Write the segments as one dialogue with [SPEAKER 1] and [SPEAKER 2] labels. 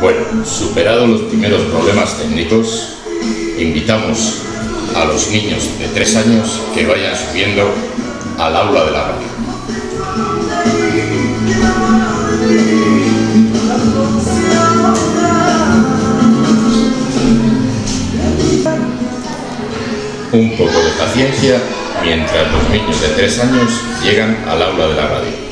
[SPEAKER 1] Bueno, superados los primeros problemas técnicos, invitamos a los niños de tres años que vayan subiendo al aula de la radio. Un poco de paciencia mientras los niños de tres años llegan al aula de la radio.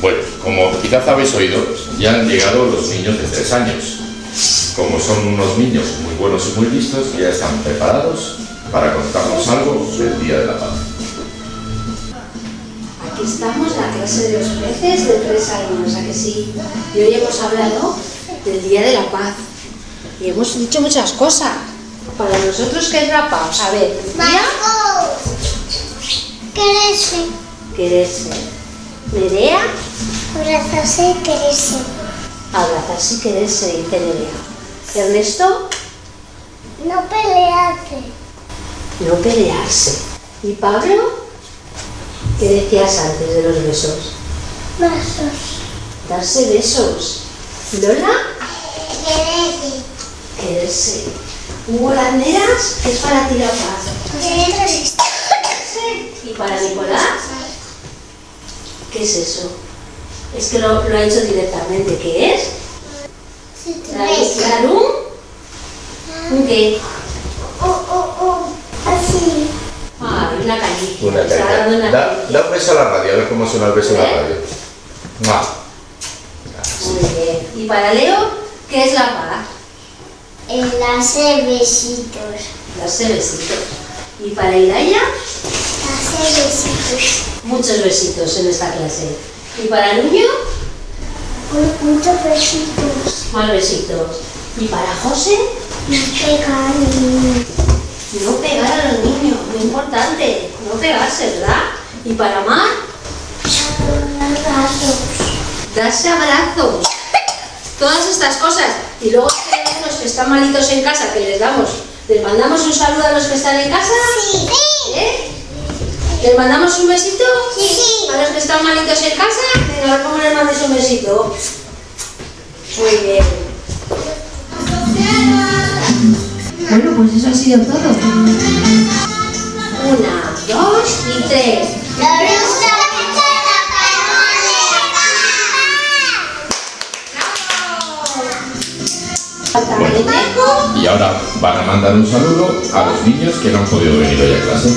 [SPEAKER 1] Bueno, como quizás habéis oído, ya han llegado los niños de tres años. Como son unos niños muy buenos y muy listos, ya están preparados para contarnos algo del Día de la Paz.
[SPEAKER 2] Aquí estamos, la clase de los peces de tres años, ¿a que sí? Y hoy hemos hablado del Día de la Paz. Y hemos dicho muchas cosas. Para nosotros, ¿qué es la paz? A ver, día,
[SPEAKER 3] Crece,
[SPEAKER 2] quererse. Nerea,
[SPEAKER 3] abrazarse, crece.
[SPEAKER 2] abrazarse y quererse, dice Nerea. Ernesto,
[SPEAKER 3] No pelearse,
[SPEAKER 2] no pelearse. ¿Y Pablo? ¿Qué decías antes de los besos?
[SPEAKER 3] vasos.
[SPEAKER 2] Darse besos. ¿Lola? Quererse. Hugo Landeras, ¿qué es para ti la paz? ¿Y para Nicolás? ¿Qué es eso? Es que lo, lo ha hecho directamente. ¿Qué es? ¿Un qué? Ay, una caricia.
[SPEAKER 1] Una caricia.
[SPEAKER 2] una
[SPEAKER 1] Da,
[SPEAKER 2] caricia.
[SPEAKER 1] da un beso a la radio, a ver cómo suena el beso en la
[SPEAKER 2] ¿Eh?
[SPEAKER 1] radio.
[SPEAKER 2] Muy bien. ¿Y para Leo? ¿Qué es la paz?
[SPEAKER 3] Enlace besitos.
[SPEAKER 2] Darse besitos. ¿Y para Iraya?
[SPEAKER 3] Hace besitos.
[SPEAKER 2] Muchos besitos en esta clase. ¿Y para Nuño?
[SPEAKER 3] Muchos besitos.
[SPEAKER 2] Más besitos. ¿Y para José?
[SPEAKER 3] No pegan.
[SPEAKER 2] No pegar a los niños, muy importante. No pegarse, ¿verdad? ¿Y para?
[SPEAKER 3] Abrazos.
[SPEAKER 2] Darse abrazos. Todas estas cosas. Y luego tenemos los que están malitos en casa, que les damos. ¿Les mandamos un saludo a los que están en casa?
[SPEAKER 3] Sí.
[SPEAKER 2] ¿Eh? ¿Les mandamos un besito?
[SPEAKER 3] Sí.
[SPEAKER 2] ¿A los que están malitos en casa? Venga, a ver cómo les mandes un besito. Muy bien. Bueno, pues eso ha sido todo. Una, dos y tres.
[SPEAKER 3] La bruja.
[SPEAKER 1] Y ahora van a mandar un saludo a los niños que no han podido venir hoy a clase.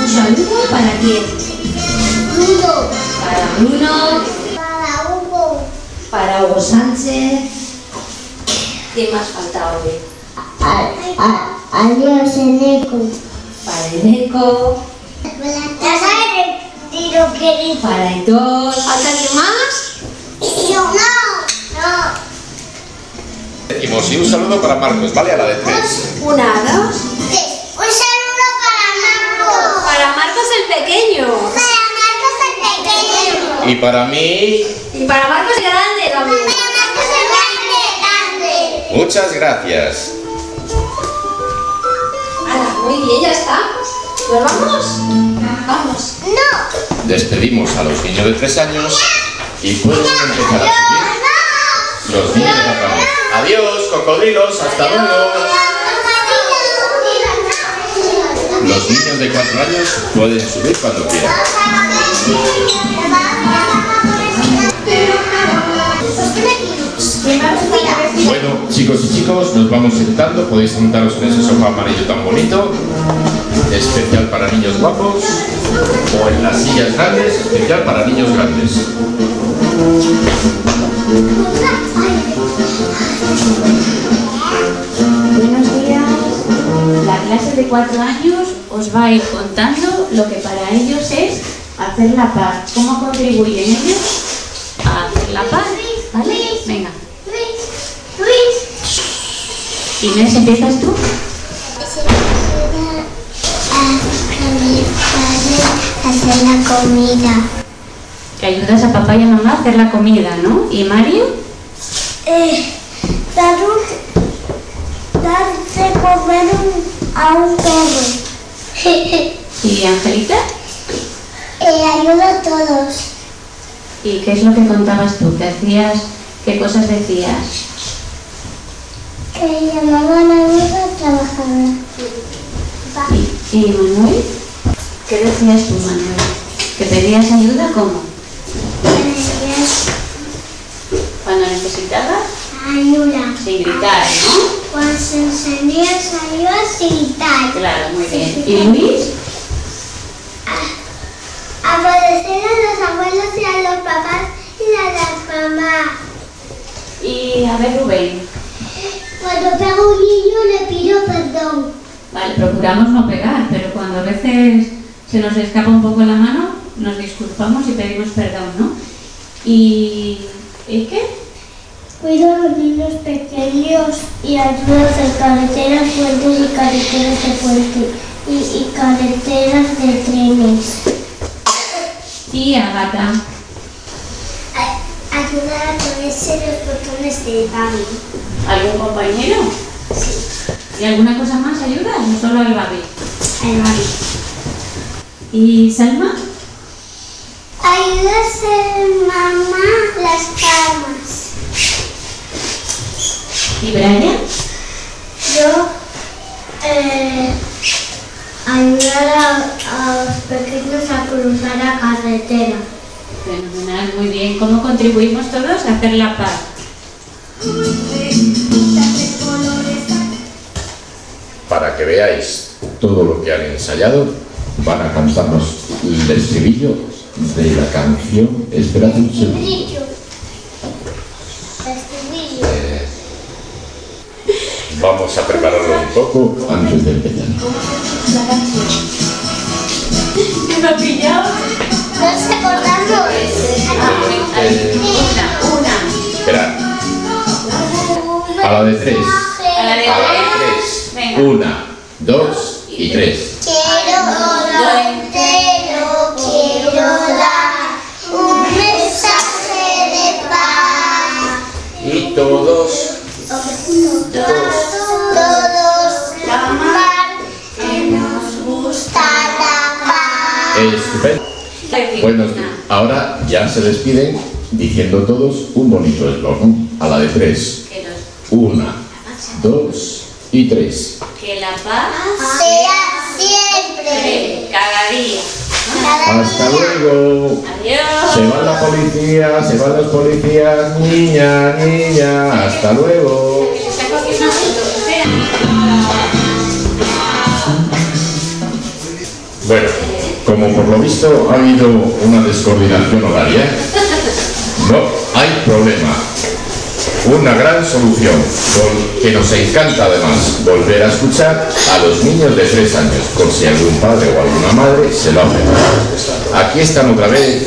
[SPEAKER 2] Un saludo para quién?
[SPEAKER 3] Bruno.
[SPEAKER 2] Para Bruno,
[SPEAKER 3] Para Hugo.
[SPEAKER 2] para Hugo Sánchez. ¿Quién más falta hoy?
[SPEAKER 3] Adiós, Eneco.
[SPEAKER 2] Para Eneco, para Aitor. ¿Falta alguien más?
[SPEAKER 3] Yo no. No.
[SPEAKER 1] Decimos, y un saludo para Marcos, ¿vale? A la de tres.
[SPEAKER 2] Una, dos.
[SPEAKER 3] Un saludo para Marcos.
[SPEAKER 2] Para Marcos el pequeño.
[SPEAKER 3] Para Marcos el pequeño.
[SPEAKER 1] Y para mí,
[SPEAKER 2] Y para Marcos el grande también.
[SPEAKER 3] Para Marcos el grande, grande.
[SPEAKER 1] muchas gracias.
[SPEAKER 2] Bien, ya está. ¿Nos vamos? Vamos.
[SPEAKER 3] No.
[SPEAKER 1] Despedimos a los niños de tres años y pueden empezar a subir los niños de la radio. Adiós, cocodrilos, hasta luego. Los niños de 4 años pueden subir cuando quieran. Bueno, chicos y chicos, nos vamos sentando. Podéis sentaros en ese sofá amarillo tan bonito, especial para niños guapos, o en las sillas grandes, especial para niños grandes.
[SPEAKER 4] Buenos días. La clase de cuatro años os va a ir contando lo que para ellos es hacer la paz. ¿Cómo contribuyen ellos a hacer la paz? ¿Vale? Venga. Inés, ¿empiezas tú?
[SPEAKER 3] a hacer la comida.
[SPEAKER 4] Que ayudas a papá y a mamá a hacer la comida, ¿no? ¿Y Mario?
[SPEAKER 3] Eh, dar, un, dar de comer un- a un perro.
[SPEAKER 4] ¿Y Angelita?
[SPEAKER 3] Eh, ayuda a todos.
[SPEAKER 4] ¿Y qué es lo que contabas tú? ¿Qué hacías? ¿Qué cosas decías?
[SPEAKER 3] Que llamaban a una trabajadora.
[SPEAKER 4] ¿Y, y Manuel? ¿Qué decías tú, Manuel? ¿Que pedías ayuda cómo? Cuando necesitabas,
[SPEAKER 3] Ayuda.
[SPEAKER 4] sin gritar, ¿no?
[SPEAKER 3] Cuando se encendías ayuda sin gritar.
[SPEAKER 4] Claro, muy bien. ¿Y Luis?
[SPEAKER 3] Agradecer a los abuelos y a los papás y a las mamás.
[SPEAKER 4] Y a ver, Rubén.
[SPEAKER 3] Cuando pego un niño le pido perdón.
[SPEAKER 4] Vale, procuramos no pegar, pero cuando a veces se nos escapa un poco la mano, nos disculpamos y pedimos perdón, ¿no? ¿Y, ¿y qué?
[SPEAKER 3] Cuido a los niños pequeños y ayudo a hacer carreteras, puentes y carreteras de puente y, y carreteras de trenes.
[SPEAKER 4] Y Agata.
[SPEAKER 3] Ayudar a ponerse los botones del baño.
[SPEAKER 4] ¿Algún compañero?
[SPEAKER 3] Sí,
[SPEAKER 4] ¿Y alguna cosa más ayudas o solo el babi?
[SPEAKER 3] el baño.
[SPEAKER 4] ¿Y Salma?
[SPEAKER 3] Ayuda a hacer mamá las camas.
[SPEAKER 4] ¿Y Brian?
[SPEAKER 3] Yo eh, ayudar a, a los pequeños a cruzar la carretera.
[SPEAKER 4] Fenomenal, muy bien. ¿Cómo contribuimos todos a hacer la paz?
[SPEAKER 1] Para que veáis todo lo que han ensayado, van a cantarnos el estribillo de la canción. Esperad un segundo. Vamos a prepararlo un poco antes de empezar.
[SPEAKER 4] ¿Me ha pillado?
[SPEAKER 3] Nos acordamos.
[SPEAKER 4] Una, una.
[SPEAKER 1] Esperad. A la de tres.
[SPEAKER 4] A la de
[SPEAKER 1] A la de
[SPEAKER 4] tres. Venga.
[SPEAKER 1] Una, dos y tres.
[SPEAKER 3] Quiero lo entero, quiero dar un mensaje de paz.
[SPEAKER 1] Y todos,
[SPEAKER 3] Todos amar que nos gusta la paz.
[SPEAKER 1] estupendo. Bueno, ahora ya se despiden diciendo todos un bonito eslogan. A la de tres. Una, dos y tres.
[SPEAKER 4] que la paz
[SPEAKER 3] Sea siempre.
[SPEAKER 4] cada día.
[SPEAKER 3] Cada
[SPEAKER 1] Hasta
[SPEAKER 3] día.
[SPEAKER 1] luego.
[SPEAKER 4] Adiós.
[SPEAKER 1] Se va la policía, se van los policías. Niña, niña, hasta luego. Bueno, como por lo visto ha habido una descoordinación horaria, no hay problema. Una gran solución, que nos encanta además volver a escuchar a los niños de tres años, por si algún padre o alguna madre se lo hace. Aquí están otra vez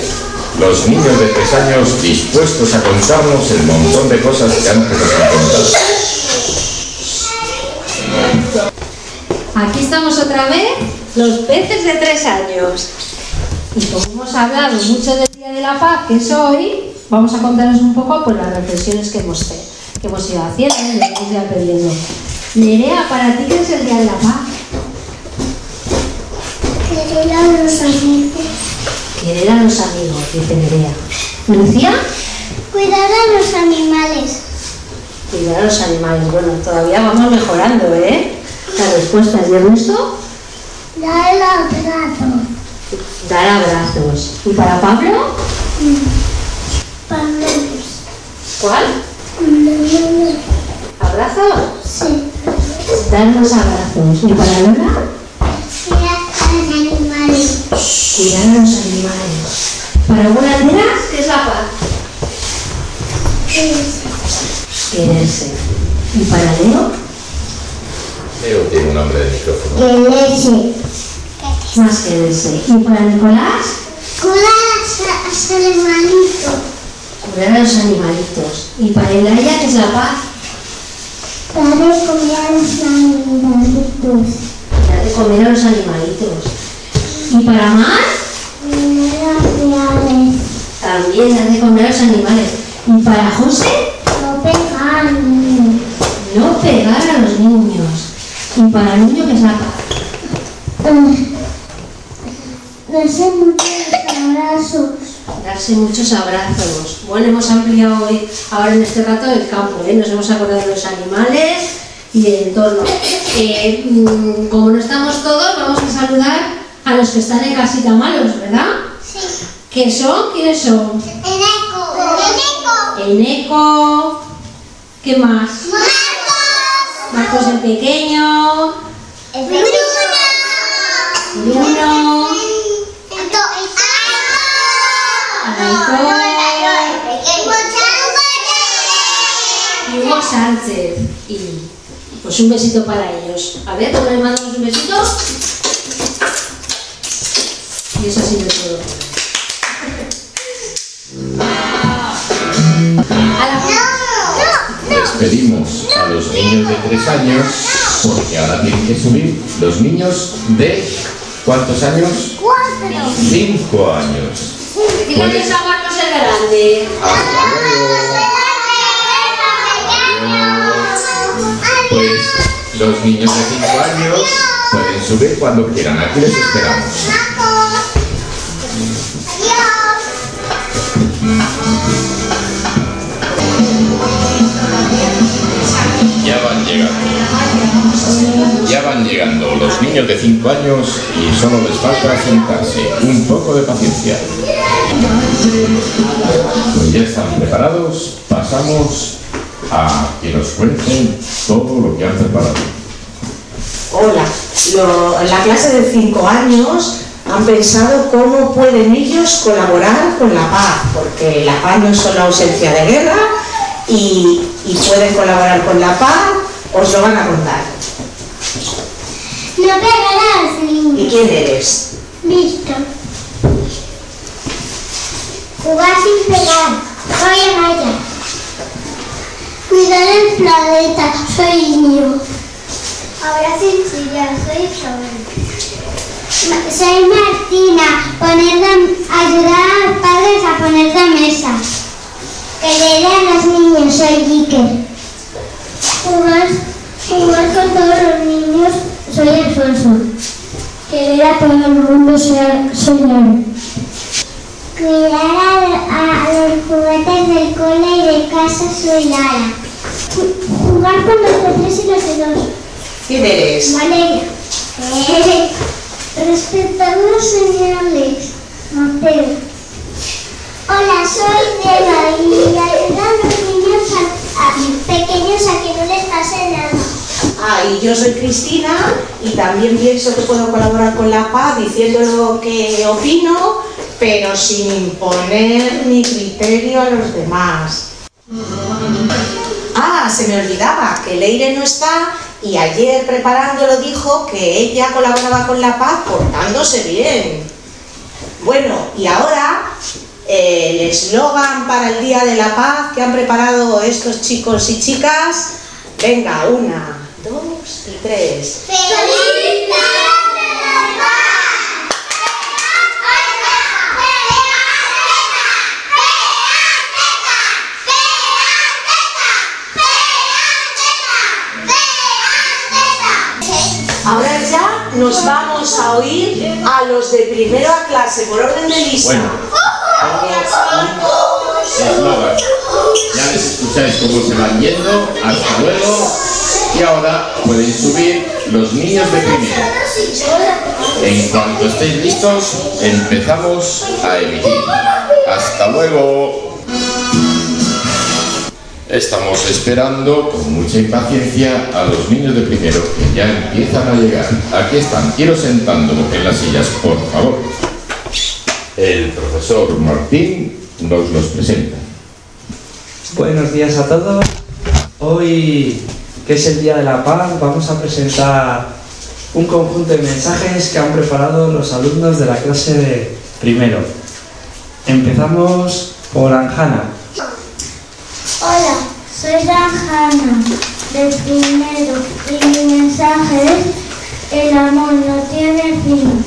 [SPEAKER 1] los niños de tres años dispuestos a contarnos el montón de cosas que antes nos han contado.
[SPEAKER 5] Los peces de tres años. Y como hemos hablado mucho del Día de la Paz, que es hoy, vamos a contaros un poco pues, las reflexiones que hemos, que hemos ido haciendo y que hemos ido aprendiendo. Nerea, ¿para ti qué es el Día de la Paz?
[SPEAKER 3] Querer a los amigos.
[SPEAKER 5] Querer a los amigos, dice Nerea. ¿Lucía?
[SPEAKER 3] Cuidar a los animales.
[SPEAKER 5] Cuidar a los animales. Bueno, todavía vamos mejorando, ¿eh? Las respuestas. ¿Y Ernesto?
[SPEAKER 3] Dar el abrazo.
[SPEAKER 2] Dar abrazos. ¿Y para Pablo?
[SPEAKER 3] Pablo.
[SPEAKER 2] ¿Cuál? ¿Abrazos?
[SPEAKER 3] Sí.
[SPEAKER 2] Dar los abrazos. ¿Y para Lola?
[SPEAKER 3] Mira a los animales.
[SPEAKER 2] Cuidar a los animales. ¿Para Buenas
[SPEAKER 6] ¿Qué es la paz?
[SPEAKER 2] Quererse. ¿Y para Leo?
[SPEAKER 1] Leo tiene un nombre de micrófono.
[SPEAKER 3] Que leche.
[SPEAKER 2] Más quererse. ¿Y para Nicolás?
[SPEAKER 3] Cuidar a los animalitos.
[SPEAKER 2] Cuidar a los animalitos. ¿Y para Elaya, que es la paz?
[SPEAKER 3] Dar de comer a los animalitos.
[SPEAKER 2] Dar de comer a los animalitos. ¿Y para Mar?
[SPEAKER 3] Mirar a reales.
[SPEAKER 2] También dar de comer a los animales. ¿Y para José?
[SPEAKER 3] No pegar al niño.
[SPEAKER 2] No pegar a los niños. ¿Y para el niño, que paz?
[SPEAKER 3] Darse muchos abrazos.
[SPEAKER 2] Darse muchos abrazos. Bueno, hemos ampliado hoy, ahora en este rato, el campo. ¿eh? Nos hemos acordado de los animales y del entorno. Eh, mm, como no estamos todos, vamos a saludar a los que están en casita malos, ¿verdad?
[SPEAKER 3] Sí.
[SPEAKER 2] ¿Qué son? ¿Quiénes son?
[SPEAKER 3] Eneco. Eneco.
[SPEAKER 2] Eneco. ¿Qué más?
[SPEAKER 3] Marcos.
[SPEAKER 2] Marcos el pequeño.
[SPEAKER 3] Bruno.
[SPEAKER 2] Bruno. Y Hugo Sánchez. Y pues un besito para ellos. A ver, ¿cómo les mandamos un besito? Y eso ha sido todo. A la
[SPEAKER 1] Despedimos los niños de tres años porque ahora tienen que subir los niños de ¿cuántos años?
[SPEAKER 3] Cuatro.
[SPEAKER 1] Cinco años.
[SPEAKER 2] Decirle adiós a Marcos el grande.
[SPEAKER 1] Pues los niños de 5 años pueden subir cuando quieran. Aquí les esperamos. 35 años y solo les falta sentarse. Un poco de paciencia. Pues ya están preparados, pasamos a que nos cuenten todo lo que han preparado.
[SPEAKER 7] Hola, lo, la clase de 5 años han pensado cómo pueden ellos colaborar con la paz, porque la paz no es solo ausencia de guerra y pueden colaborar con la paz, os lo van a contar.
[SPEAKER 3] No pegarás,
[SPEAKER 7] ¿Y
[SPEAKER 3] niños.
[SPEAKER 7] quién eres?
[SPEAKER 3] Listo. Jugar sin pegar. Vaya, vaya. Cuidar el planeta. Soy niño. Ahora sin chillar. Soy Isabel. Soy Martina. Poner la- ayudar a los padres a poner la mesa. Querer a los niños. Soy Iker. Jugar, jugar con todos los niños. Soy Alfonso. Querer soy Lara. Cuidar a, a los juguetes del cole y de casa soy Lara. Ju- Jugar con los de tres y los de dos.
[SPEAKER 7] ¿Quién eres?
[SPEAKER 3] Valeria. Eh, Respetar los señales. Mateo. Hola, soy Deba y ayudar a los niños a- a- pequeños a que no les pase nada.
[SPEAKER 7] Ah, y yo soy Cristina y también pienso que puedo colaborar con la paz diciendo lo que opino, pero sin imponer mi criterio a los demás. Ah, se me olvidaba que Leire no está y ayer preparándolo dijo que ella colaboraba con la paz portándose bien. Bueno, y ahora el eslogan para el Día de la Paz que han preparado estos chicos y chicas. Venga, una, dos y tres.
[SPEAKER 3] ¡Feliz
[SPEAKER 7] Ahora ya nos vamos a oír a los de primero a clase por orden de lista.
[SPEAKER 1] Bueno. Ya les escucháis cómo se van yendo. Hasta luego. Y ahora pueden subir los niños de primero. En cuanto estéis listos, empezamos a emitir. Hasta luego. Estamos esperando con mucha impaciencia a los niños de primero que ya empiezan a llegar. Aquí están, quiero sentándolo en las sillas, por favor. El profesor Martín nos los presenta.
[SPEAKER 8] Buenos días a todos. Hoy, que es el Día de la Paz, vamos a presentar un conjunto de mensajes que han preparado los alumnos de la clase de primero. Empezamos por Anjana.
[SPEAKER 3] Hola, soy Ranjana, de primero, y mi mensaje es el amor no tiene fin.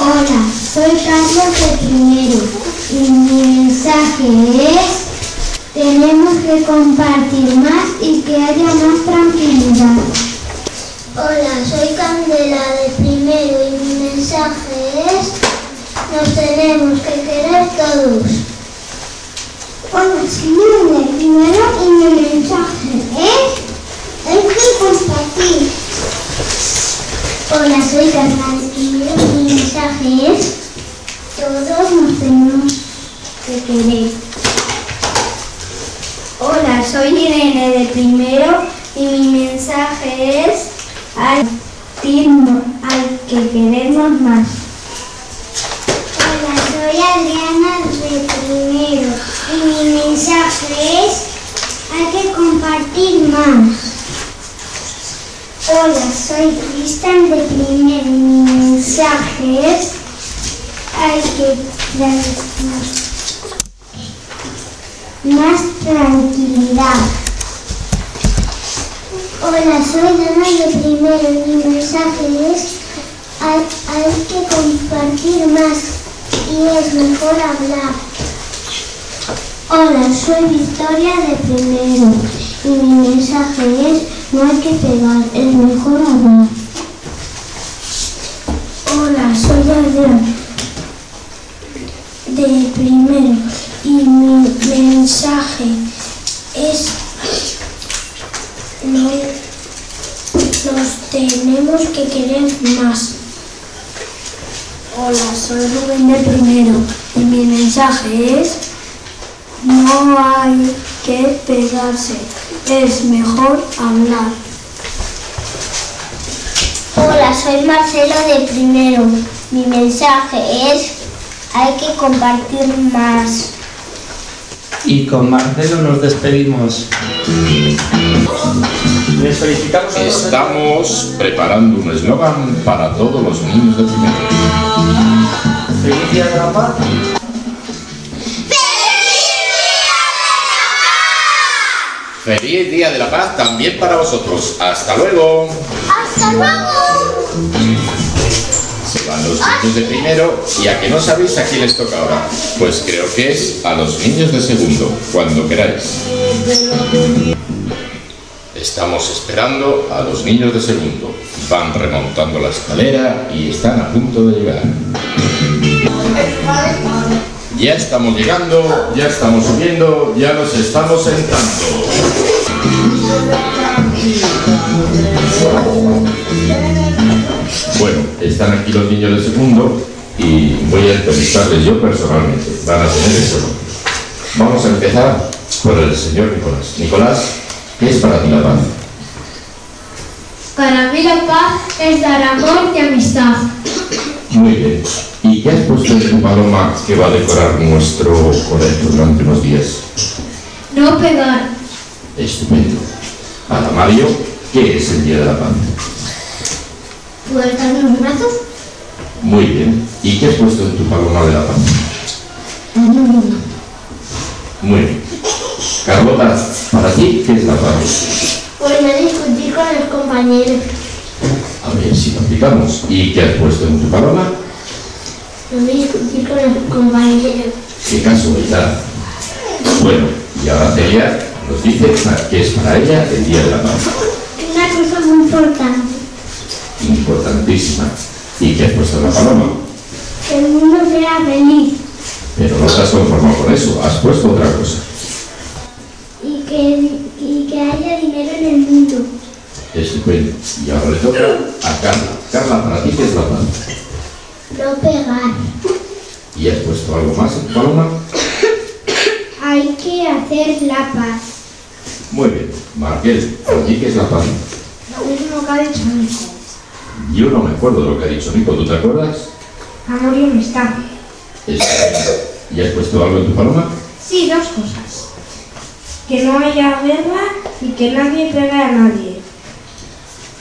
[SPEAKER 3] Hola, soy Carlos de primero, y mi mensaje es tenemos que compartir más y que haya más tranquilidad. Hola, soy Candela de primero y mi mensaje es nos tenemos que querer todos. Hola, soy de primero y mi mensaje es hay que compartir. Hola, soy Carla de primero y mi mensaje es todos nos tenemos que querer. Hola, soy Irene de primero y mi mensaje es hay, hay que querernos más. Hola, soy Adriana de primero y mi mensaje es hay que compartir más. Hola, soy Cristian de primero y mi mensaje es hay que más tranquilidad. Hola, soy Dana de primero y mi mensaje es hay, hay que compartir más y es mejor hablar. Hola, soy Victoria de primero y mi mensaje es no hay que pegar, es mejor hablar. Hola, soy Adrián de primero y mi mensaje es no nos tenemos que querer más. Hola, soy Rubén de primero y mi mensaje es no hay que pegarse, es mejor hablar. Hola, soy Marcelo de primero. Mi mensaje es hay que compartir más.
[SPEAKER 8] Y con Marcelo nos despedimos. Les felicitamos.
[SPEAKER 1] Estamos preparando un eslogan para todos los niños de primero.
[SPEAKER 8] Feliz Día de la Paz.
[SPEAKER 1] Feliz Día de la Paz también para vosotros. Hasta luego.
[SPEAKER 3] ¡Hasta luego!
[SPEAKER 1] Van los niños de primero y a que no sabéis a quién les toca ahora. Pues creo que es a los niños de segundo, cuando queráis. Estamos esperando a los niños de segundo. Van remontando la escalera y están a punto de llegar. Ya estamos llegando, ya estamos subiendo, ya nos estamos sentando. Están aquí los niños de segundo y voy a entrevistarles yo personalmente. Van a tener eso. Vamos a empezar por el señor Nicolás. Nicolás, ¿qué es para ti la paz?
[SPEAKER 9] Para mí la paz es dar amor y amistad.
[SPEAKER 1] Muy bien. ¿Y qué has puesto en tu paloma que va a decorar nuestro colegio durante unos días?
[SPEAKER 9] No pegar.
[SPEAKER 1] Estupendo. Para Mario, ¿qué es el Día de la Paz?
[SPEAKER 9] ¿Puedes darme un abrazo?
[SPEAKER 1] Muy bien. ¿Y qué has puesto en tu paloma de la paz? Muy bien. Carlota, para ti, ¿qué es la paz?
[SPEAKER 9] Pues no discutir con los compañeros.
[SPEAKER 1] A ver si lo aplicamos. ¿Y qué has puesto en tu paloma?
[SPEAKER 9] No discutir con los compañeros.
[SPEAKER 1] Qué casualidad. Bueno, y ahora Celia nos dice qué es para ella el Día de la Paz.
[SPEAKER 3] Una cosa muy importante,
[SPEAKER 1] Importantísima. ¿Y qué has puesto en la paloma?
[SPEAKER 3] que el mundo sea feliz
[SPEAKER 1] Pero no te has conformado con eso, has puesto otra cosa.
[SPEAKER 3] y que, y que haya dinero en el mundo.
[SPEAKER 1] Estupendo. Y ahora le toca a Carla. Carla, para ti, ¿qué es la paz?
[SPEAKER 10] No pegar.
[SPEAKER 1] ¿Y has puesto algo más en paloma?
[SPEAKER 10] Hay que hacer la paz.
[SPEAKER 1] Muy bien. Marqués, ¿para ti qué es la paz?
[SPEAKER 9] Lo mismo que ha dicho Nico.
[SPEAKER 1] Yo no me acuerdo de lo que ha dicho Nico, ¿tú te acuerdas?
[SPEAKER 9] Amor y amistad.
[SPEAKER 1] ¿Y has puesto algo en tu paloma?
[SPEAKER 9] Sí, dos cosas. Que no haya guerra y que nadie pegue a nadie.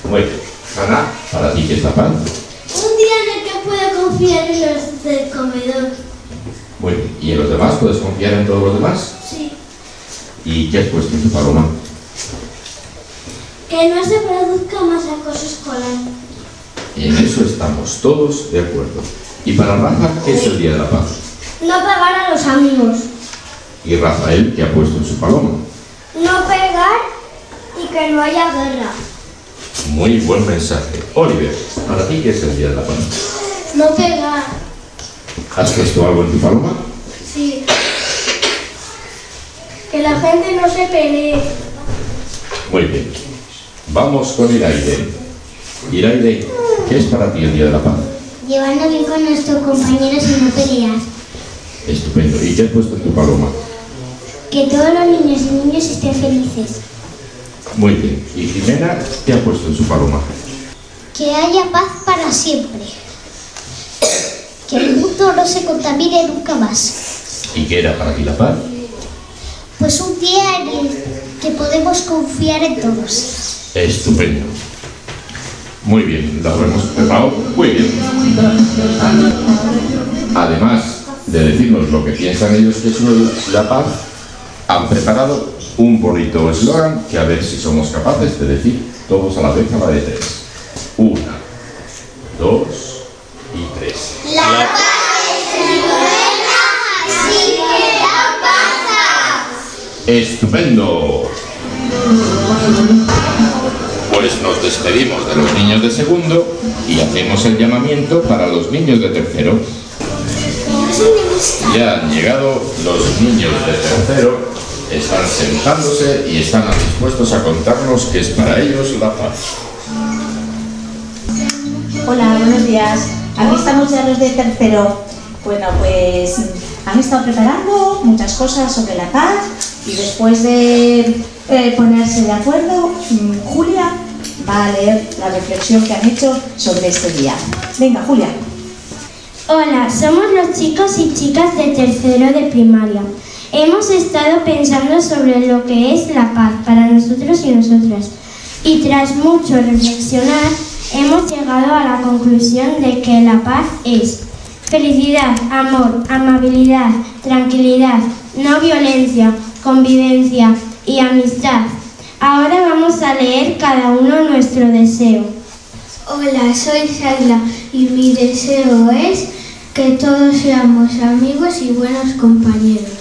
[SPEAKER 1] Muy bien. Ana, ¿para ti qué es la paz?
[SPEAKER 10] Un día en el que pueda confiar en los del comedor.
[SPEAKER 1] Bien. ¿Y en los demás? ¿Puedes confiar en todos los demás?
[SPEAKER 10] Sí.
[SPEAKER 1] ¿Y qué has puesto en tu paloma?
[SPEAKER 10] Que no se produzca más acoso escolar.
[SPEAKER 1] En eso estamos todos de acuerdo. ¿Y para Rafa qué es el Día de la Paz?
[SPEAKER 10] No pegar a los amigos.
[SPEAKER 1] ¿Y Rafael qué ha puesto en su paloma?
[SPEAKER 10] No pegar y que no haya guerra.
[SPEAKER 1] Muy buen mensaje. Oliver, ¿para ti qué es el Día de la Paz?
[SPEAKER 10] No pegar.
[SPEAKER 1] ¿Has puesto algo en tu paloma?
[SPEAKER 10] Sí. Que la gente no se pelee.
[SPEAKER 1] Muy bien. Vamos con Iraide. Iraide, ¿qué es para ti el Día de la Paz?
[SPEAKER 10] Llevarnos bien con nuestros compañeros y no pelear.
[SPEAKER 1] Estupendo. ¿Y qué has puesto en tu paloma?
[SPEAKER 10] Que todos los niños y niñas estén felices.
[SPEAKER 1] Muy bien. ¿Y Jimena qué ha puesto en su paloma?
[SPEAKER 10] Que haya paz para siempre. Que el mundo no se contamine nunca más.
[SPEAKER 1] ¿Y qué era para ti la paz?
[SPEAKER 10] Pues un día en el que podemos confiar en todos.
[SPEAKER 1] Estupendo. Muy bien, lo hemos preparado muy bien. Además de decirnos lo que piensan ellos que es la paz, han preparado un bonito eslogan que a ver si somos capaces de decir todos a la vez a la de tres. Una, dos y tres.
[SPEAKER 10] La paz es buena, así que la pasa.
[SPEAKER 1] ¡Estupendo! Pues nos despedimos de los niños de segundo y hacemos el llamamiento para los niños de tercero. Ya han llegado los niños de tercero, están sentándose y están dispuestos a contarnos qué es para ellos la paz.
[SPEAKER 7] Hola, buenos días. Aquí estamos ya los de tercero. Bueno, pues han estado preparando muchas cosas sobre la paz y después de eh, ponerse de acuerdo, mm, Julia va a leer la reflexión que han hecho sobre este día. Venga, Julia.
[SPEAKER 9] Hola, somos los chicos y chicas de tercero de primaria. Hemos estado pensando sobre lo que es la paz para nosotros y nosotras. Y tras mucho reflexionar, hemos llegado a la conclusión de que la paz es felicidad, amor, amabilidad, tranquilidad, no violencia, convivencia y amistad. Ahora vamos a leer cada uno nuestro deseo.
[SPEAKER 10] Hola, soy Shaila y mi deseo es que todos seamos amigos y buenos compañeros.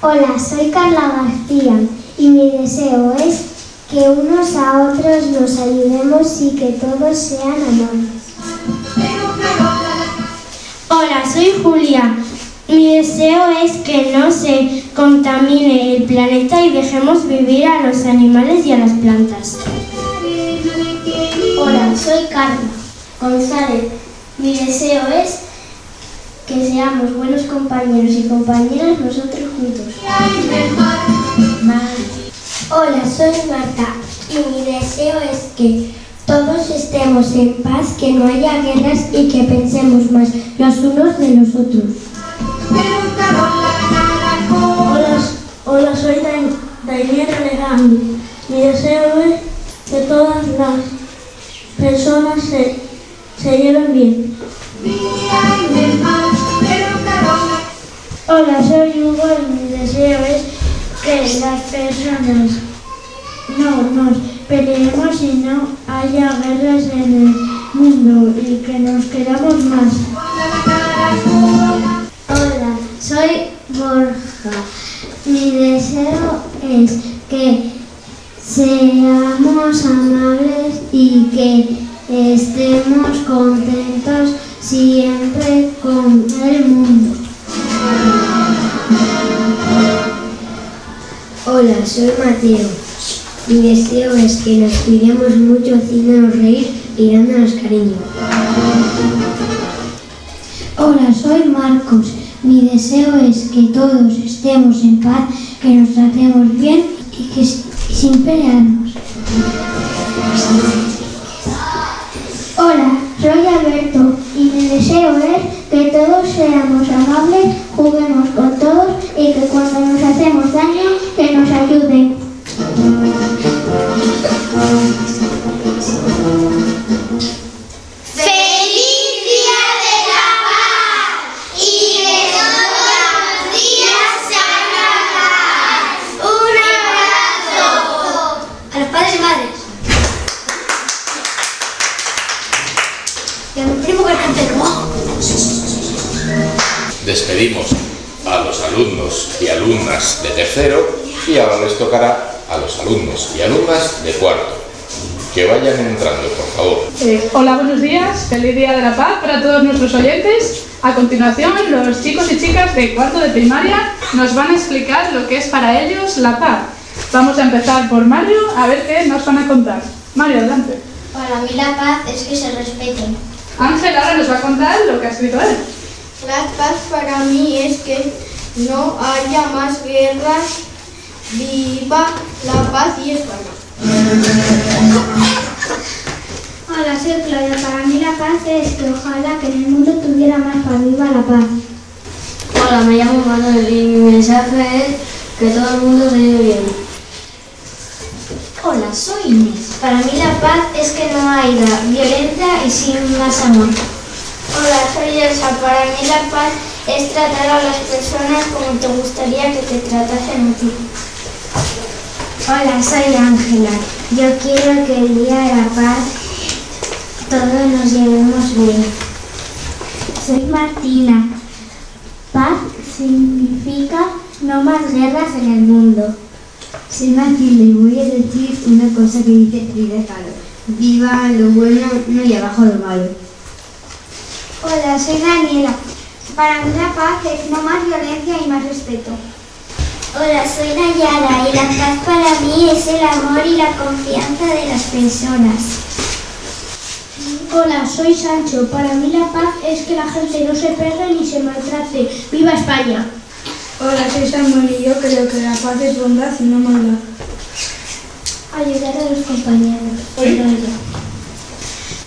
[SPEAKER 10] Hola, soy Carla García y mi deseo es que unos a otros nos ayudemos y que todos sean amables.
[SPEAKER 9] Hola, soy Julia. Mi deseo es que no se contamine el planeta y dejemos vivir a los animales y a las plantas.
[SPEAKER 10] Hola, soy Carla González. Mi deseo es que seamos buenos compañeros y compañeras nosotros juntos. Hola, soy Marta y mi deseo es que todos estemos en paz, que no haya guerras y que pensemos más los unos de los otros.
[SPEAKER 9] Hola, hola soy Dainier Alejandro. Mi deseo es que todas las personas se, se lleven bien. Hola, soy Hugo y mi deseo es que las personas no nos peleemos y no haya guerras en el mundo y que nos queramos más.
[SPEAKER 10] Soy Borja. Mi deseo es que seamos amables y que estemos contentos siempre con el mundo. Hola, soy Mateo
[SPEAKER 11] Mi deseo es que nos cuidemos mucho haciéndonos reír y dándonos cariño.
[SPEAKER 10] Hola, soy Marcos. Mi deseo es que todos estemos en paz, que nos tratemos bien y que sin pelearnos. Hola, soy Alberto y mi deseo es que todos seamos amables, juguemos con todos y que cuando nos hacemos daño, que nos ayuden.
[SPEAKER 1] Despedimos a los alumnos y alumnas de tercero y ahora les tocará a los alumnos y alumnas de cuarto. Que vayan entrando, por favor.
[SPEAKER 12] Eh, hola, buenos días. Feliz Día de la Paz para todos nuestros oyentes. A continuación, los chicos y chicas de cuarto de primaria nos van a explicar lo que es para ellos la paz. Vamos a empezar por Mario a ver qué nos van a contar. Mario, adelante.
[SPEAKER 10] Para mí la paz es que se respeten.
[SPEAKER 12] Ángel ahora nos va a contar lo que ha escrito él.
[SPEAKER 13] La paz para mí es que no haya más guerras. Viva la paz y España.
[SPEAKER 10] Hola, soy Claudia. Para mí la paz es que ojalá que en el mundo tuviera más paz. Viva la paz.
[SPEAKER 11] Hola, me llamo Manuel y mi mensaje es que todo el mundo se lleve bien.
[SPEAKER 10] Hola, soy Inés. Para mí la paz es que no haya violencia y sin más amor. Hola, soy Elsa. Para mí la paz es tratar a las personas como te gustaría que te tratasen a ti. Hola, soy Ángela. Yo quiero que el día de la paz todos nos llevemos bien. Soy Martina. Paz significa no más guerras en el mundo.
[SPEAKER 11] Soy Matilde y voy a decir una cosa que dice Frida Kahlo. Viva lo bueno no y abajo lo malo.
[SPEAKER 10] Hola, soy Daniela. Para mí la paz es no más violencia y más respeto. Hola, soy Nayara y la paz para mí es el amor y la confianza de las personas. Hola, soy Sancho. Para mí la paz es que la gente no se pegue ni se maltrate. ¡Viva España!
[SPEAKER 13] Hola, soy Samuel y yo creo que la paz es bondad y no maldad.
[SPEAKER 10] Ayudar a los compañeros.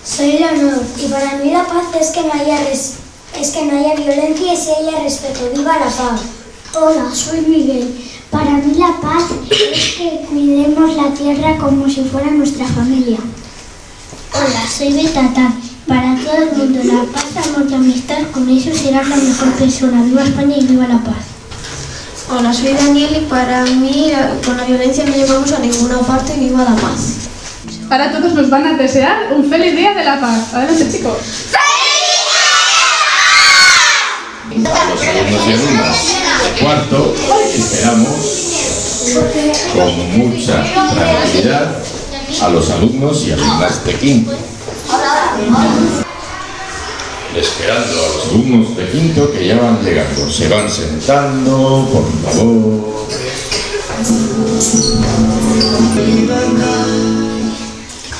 [SPEAKER 10] Soy Soy Leonor y para mí la paz es que no haya res- es que no haya violencia y si haya respeto. ¡Viva la paz! Hola, soy Miguel. Para mí la paz es que cuidemos la tierra como si fuera nuestra familia. Hola, soy Betata. Para todo el mundo la paz, amor y amistad, con eso serás la mejor persona. ¡Viva España y viva la paz!
[SPEAKER 13] Hola, soy Daniel y para mí la- con la violencia no llegamos a ninguna parte viva la paz.
[SPEAKER 12] Ahora todos nos van a desear un feliz Día de la Paz. Adelante, chicos.
[SPEAKER 1] A los alumnos y alumnas de cuarto esperamos con mucha tranquilidad a los alumnos y alumnas de quinto. Esperando a los alumnos de quinto que ya van llegando. Se van sentando, por favor.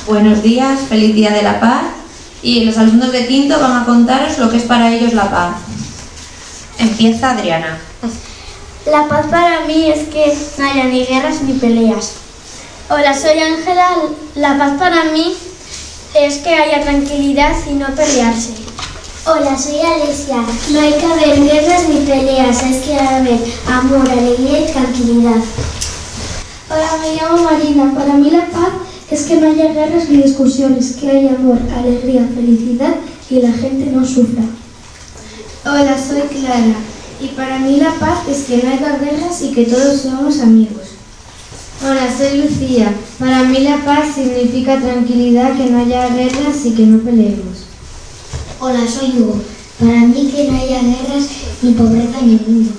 [SPEAKER 14] Buenos días, feliz día de la paz. Y los alumnos de quinto van a contaros lo que es para ellos la paz. Empieza Adriana.
[SPEAKER 10] La paz para mí es que no haya ni guerras ni peleas. Hola, soy Ángela. La paz para mí es que haya tranquilidad y no pelearse. Hola, soy Alesia. No hay que haber guerras ni peleas, es que haber amor, alegría y tranquilidad. Hola, me llamo Marina. Para mí la paz es que no haya guerras ni discusiones, que haya amor, alegría, felicidad y la gente no sufra.
[SPEAKER 13] Hola, soy Clara y para mí la paz es que no haya guerras y que todos seamos amigos.
[SPEAKER 11] Hola, soy Lucía. Para mí la paz significa tranquilidad, que no haya guerras y que no peleemos.
[SPEAKER 10] Hola, soy Hugo. Para mí que no haya guerras ni pobreza en el mundo.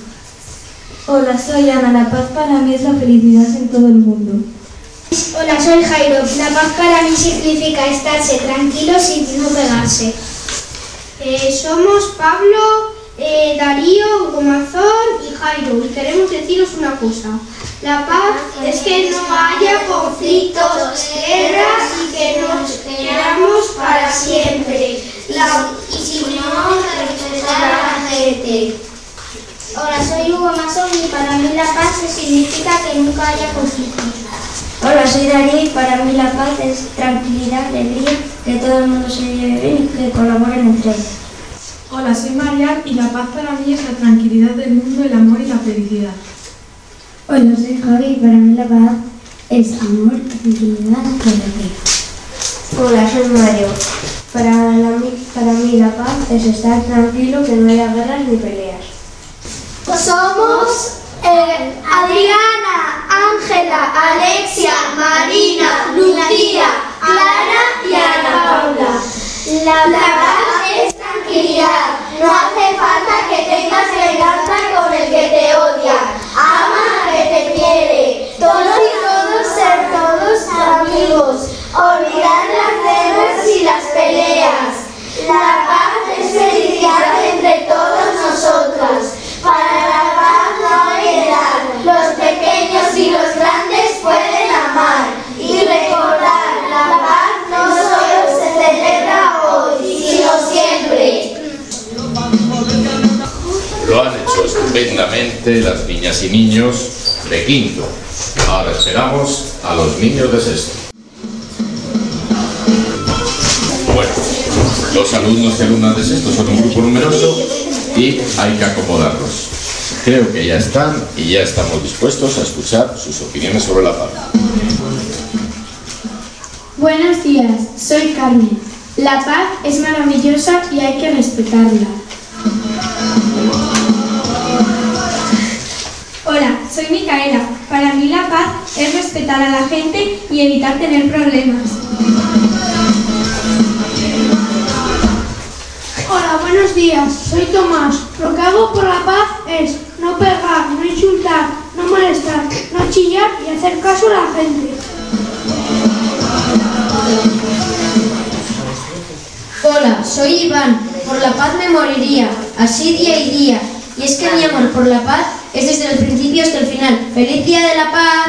[SPEAKER 11] Hola, soy Ana. La paz para mí es la felicidad en todo el mundo.
[SPEAKER 10] Hola, soy Jairo. La paz para mí significa estarse tranquilos y no pegarse.
[SPEAKER 13] Eh, somos Pablo, eh, Darío, Hugo Mazón y Jairo y queremos deciros una cosa.
[SPEAKER 10] La paz es que no haya conflictos, guerras y que nos queramos para siempre. Y si no, respetar a la gente.
[SPEAKER 3] Hola, soy Hugo Masón y para mí la paz significa que nunca haya conflictos.
[SPEAKER 9] Hola, soy Darío y para mí la paz es tranquilidad, alegría, que todo el mundo se lleve bien y que colaboren entre ellos.
[SPEAKER 15] Hola, soy Marian y la paz para mí es la tranquilidad del mundo, el amor y la felicidad.
[SPEAKER 9] Hola, soy Javi y para mí la paz es amor, tranquilidad y alegría.
[SPEAKER 16] Hola, soy Mario. Para, la- para mí la paz es estar tranquilo, que no haya guerras ni peleas.
[SPEAKER 10] Somos eh, Adriana, Ángela, Alexia, Marina, Lucía, Clara y Ana Paula. La, paz es tranquilidad. No hace falta que tengas venganza con el que te odia. Ama al que te quiere. Todos y todos ser todos amigos. Olvidar las guerras y las peleas. La paz es felicidad entre todos
[SPEAKER 1] las niñas y niños de quinto. Ahora esperamos a los niños de sexto. Bueno, los alumnos y alumnas de sexto son un grupo numeroso y hay que acomodarlos. Creo que ya están y ya estamos dispuestos a escuchar sus opiniones sobre la paz.
[SPEAKER 13] Buenos días, soy Carmen. La paz es maravillosa y hay que respetarla.
[SPEAKER 17] Soy Micaela. Para mí la paz es respetar a la gente y evitar tener problemas.
[SPEAKER 10] Hola, buenos días. Soy Tomás. Lo que hago por la paz es no pegar, no insultar, no molestar, no chillar y hacer caso a la gente.
[SPEAKER 18] Hola, soy Iván. Por la paz me moriría, así día y día. Y es que mi amor por la paz es desde el principio hasta el final. ¡Feliz día de la paz!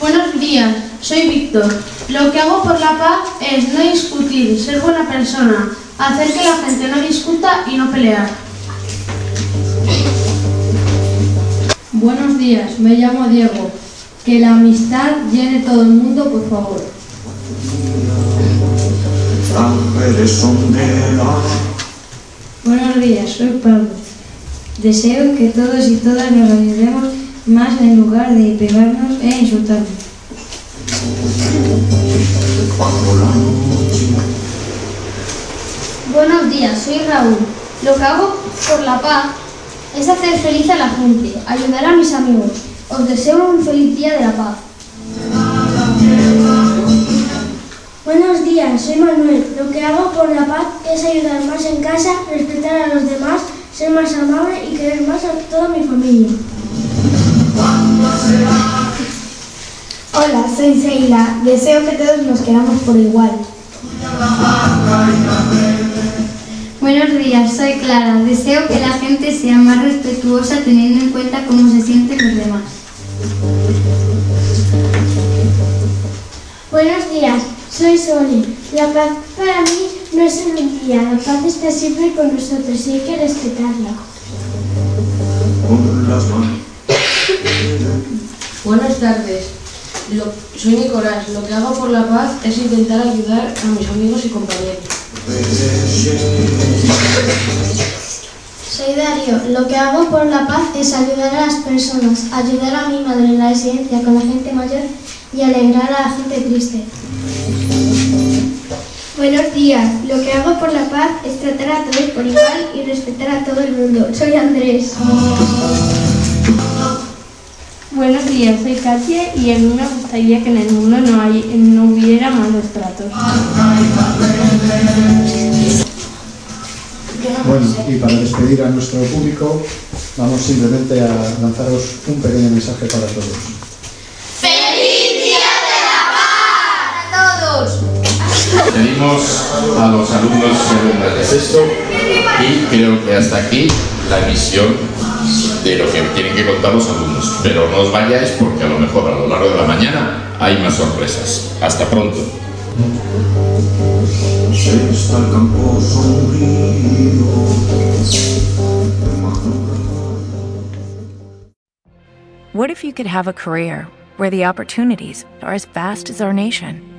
[SPEAKER 19] Buenos días, soy Víctor. Lo que hago por la paz es no discutir, ser buena persona, hacer que la gente no discuta y no pelear.
[SPEAKER 20] Buenos días, me llamo Diego. Que la amistad llene todo el mundo, por favor.
[SPEAKER 11] Buenos días, soy Pablo. Deseo que todos y todas nos ayudemos más en lugar de pegarnos e insultarnos.
[SPEAKER 13] Buenos días, soy Raúl. Lo que hago por la paz es hacer feliz a la gente, ayudar a mis amigos. Os deseo un feliz día de la paz.
[SPEAKER 3] Buenos días, soy Manuel. Lo que hago por la paz es ayudar más en casa, respetar a los demás, ser más amable y querer más a toda mi familia.
[SPEAKER 13] Hola, soy Seila. Deseo que todos nos queramos por igual.
[SPEAKER 21] Buenos días, soy Clara. Deseo que la gente sea más respetuosa teniendo en cuenta cómo se sienten los demás.
[SPEAKER 3] Buenos días, soy Soli. La paz para mí no es solo un día, la paz está siempre con nosotros y hay que respetarla.
[SPEAKER 22] Buenas tardes. Lo- soy Nicolás. Lo que hago por la paz es intentar ayudar a mis amigos y compañeros.
[SPEAKER 13] Soy Darío. Lo que hago por la paz es ayudar a las personas, ayudar a mi madre en la residencia con la gente mayor y alegrar a la gente triste.
[SPEAKER 10] Buenos días. Lo que hago por la paz es tratar a todos por igual y respetar a todo el mundo. Soy Andrés.
[SPEAKER 23] Buenos días, soy Katia y a mí me gustaría que en el mundo no, hay, no hubiera malos tratos.
[SPEAKER 24] Bueno, y para despedir a nuestro público, vamos simplemente a lanzaros un pequeño mensaje para todos.
[SPEAKER 1] Pedimos a los alumnos y alumnas de sexto y creo que hasta aquí la emisión de lo que tienen que contar los alumnos. Pero no os vayáis porque a lo mejor a lo largo de la mañana hay más sorpresas. Hasta pronto.
[SPEAKER 25] What if you could have a career where the opportunities are as vast as our nation,